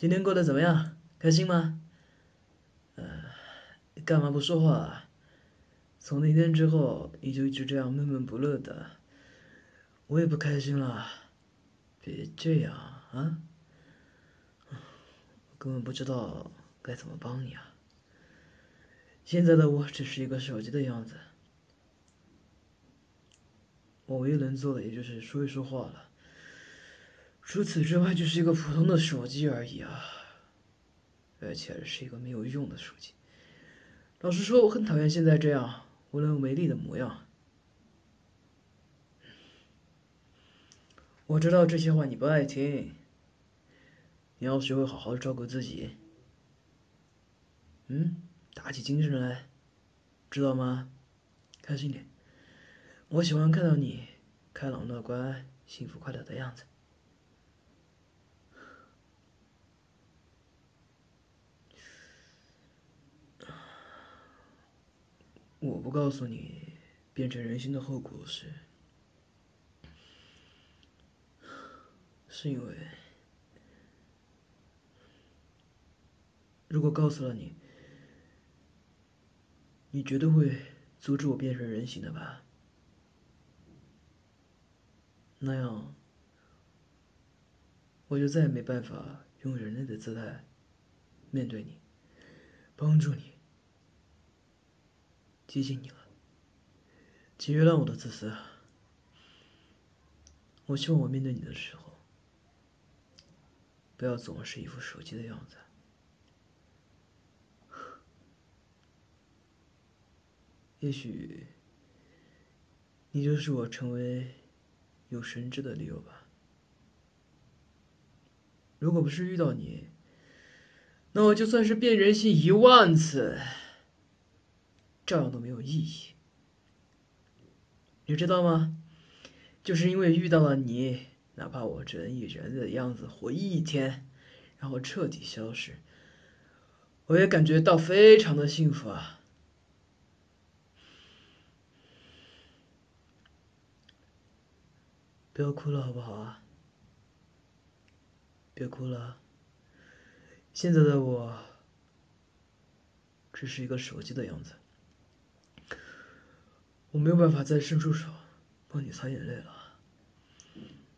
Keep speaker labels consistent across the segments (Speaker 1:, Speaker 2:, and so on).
Speaker 1: 今天过得怎么样？开心吗？呃，干嘛不说话啊？从那天之后，你就一直这样闷闷不乐的，我也不开心了。别这样啊！我根本不知道该怎么帮你啊。现在的我只是一个手机的样子，我唯一能做的也就是说一说话了。除此之外，就是一个普通的手机而已啊，而且是一个没有用的手机。老实说，我很讨厌现在这样无能为力的模样。我知道这些话你不爱听，你要学会好好照顾自己。嗯，打起精神来，知道吗？开心点，我喜欢看到你开朗乐观、幸福快乐的样子。我不告诉你变成人形的后果是，是因为如果告诉了你，你绝对会阻止我变成人形的吧？那样，我就再也没办法用人类的姿态面对你，帮助你。接近你了，请原谅我的自私。我希望我面对你的时候，不要总是一副手机的样子。也许，你就是我成为有神智的理由吧。如果不是遇到你，那我就算是变人性一万次。照样都没有意义，你知道吗？就是因为遇到了你，哪怕我只能以人的样子活一天，然后彻底消失，我也感觉到非常的幸福啊！不要哭了，好不好啊？别哭了，现在的我只是一个手机的样子。我没有办法再伸出手帮你擦眼泪了，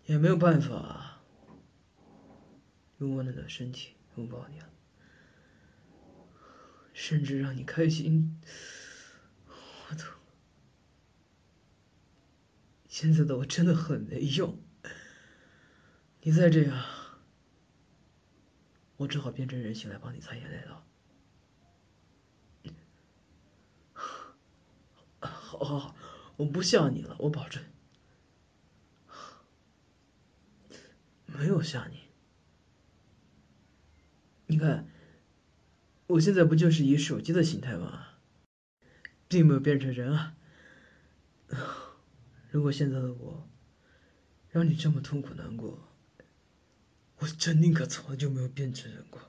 Speaker 1: 也没有办法用温暖的身体拥抱你了，甚至让你开心，我操现在的我真的很没用。你再这样，我只好变成人形来帮你擦眼泪了。好好好，我不吓你了，我保证。没有吓你，你看，我现在不就是以手机的形态吗？并没有变成人啊。如果现在的我让你这么痛苦难过，我真宁可从来就没有变成人过。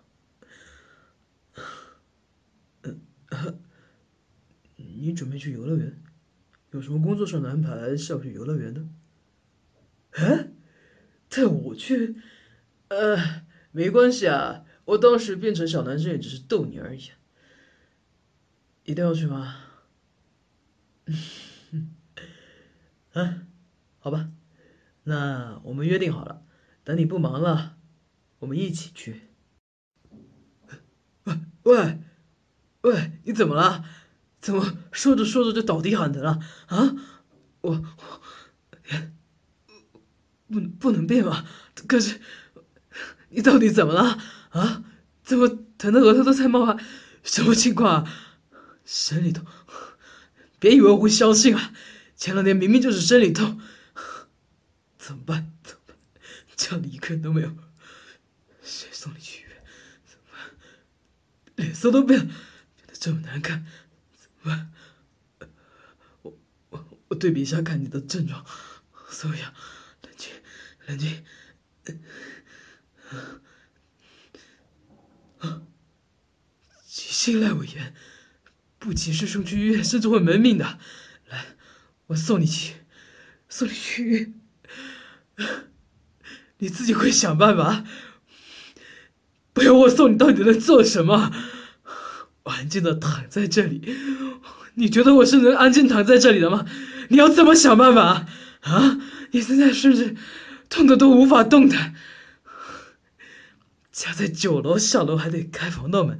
Speaker 1: 你准备去游乐园？有什么工作上的安排是要去游乐园的？哎，带我去？呃，没关系啊，我当时变成小男生也只是逗你而已。一定要去吗？啊，好吧，那我们约定好了，等你不忙了，我们一起去。喂喂喂，你怎么了？怎么说着说着就倒地喊疼了啊？我我不不能变吗？可是你到底怎么了啊？怎么疼的额头都在冒汗？什么情况啊？生理痛？别以为我会相信啊！前两天明明就是生理痛，怎么办？怎么办？家里一个人都没有，谁送你去医院？怎么办？脸色都变了，变得这么难看。喂，我我我对比一下看你的症状，苏阳，冷静冷静，急性阑尾炎，不及时送去医院甚至会没命的。来，我送你去，送你去医院，你自己会想办法，不要我送你，到底能做什么？安静的躺在这里，你觉得我是能安静躺在这里的吗？你要怎么想办法啊？啊你现在甚至痛的都无法动弹。家在九楼，下楼还得开防盗门，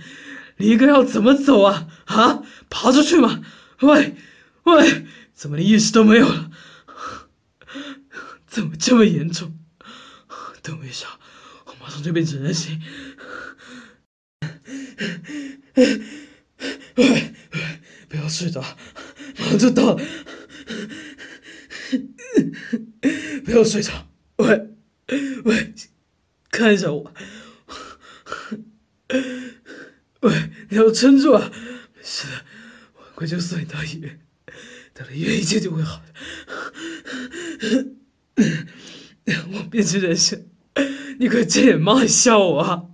Speaker 1: 你一个要怎么走啊？啊，爬出去吗？喂，喂，怎么连意识都没有了？怎么这么严重？等我一下，我马上就变成人形。喂，不要睡着，马上就到了。不要睡着，喂，喂，看一下我。喂，你要撑住啊！没事的，我很快就送你到医院，到了医院一切就会好的。我变成人形，你可睁眼骂笑我啊！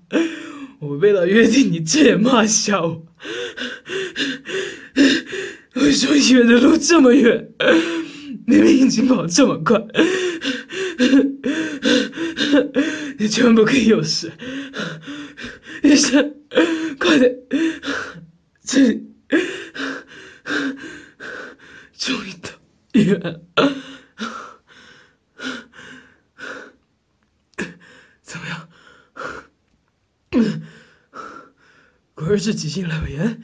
Speaker 1: 我为了约定，你这也骂笑我。为什么医院的路这么远？明明已经跑这么快，你千万不可以有事。医生，快点！这里终于到医院了，怎么样？而是急性阑尾炎，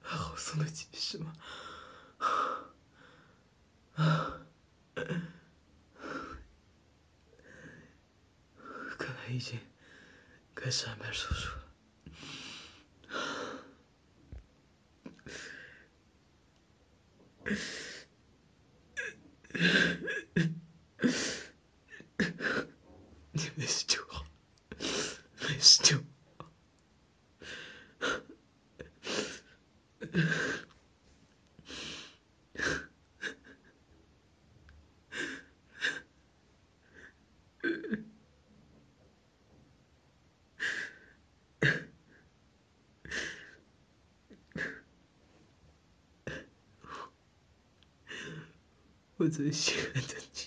Speaker 1: 好送得及时吗？看来已经开始安排手术了。你没事就好，没事就好。我最喜欢的你。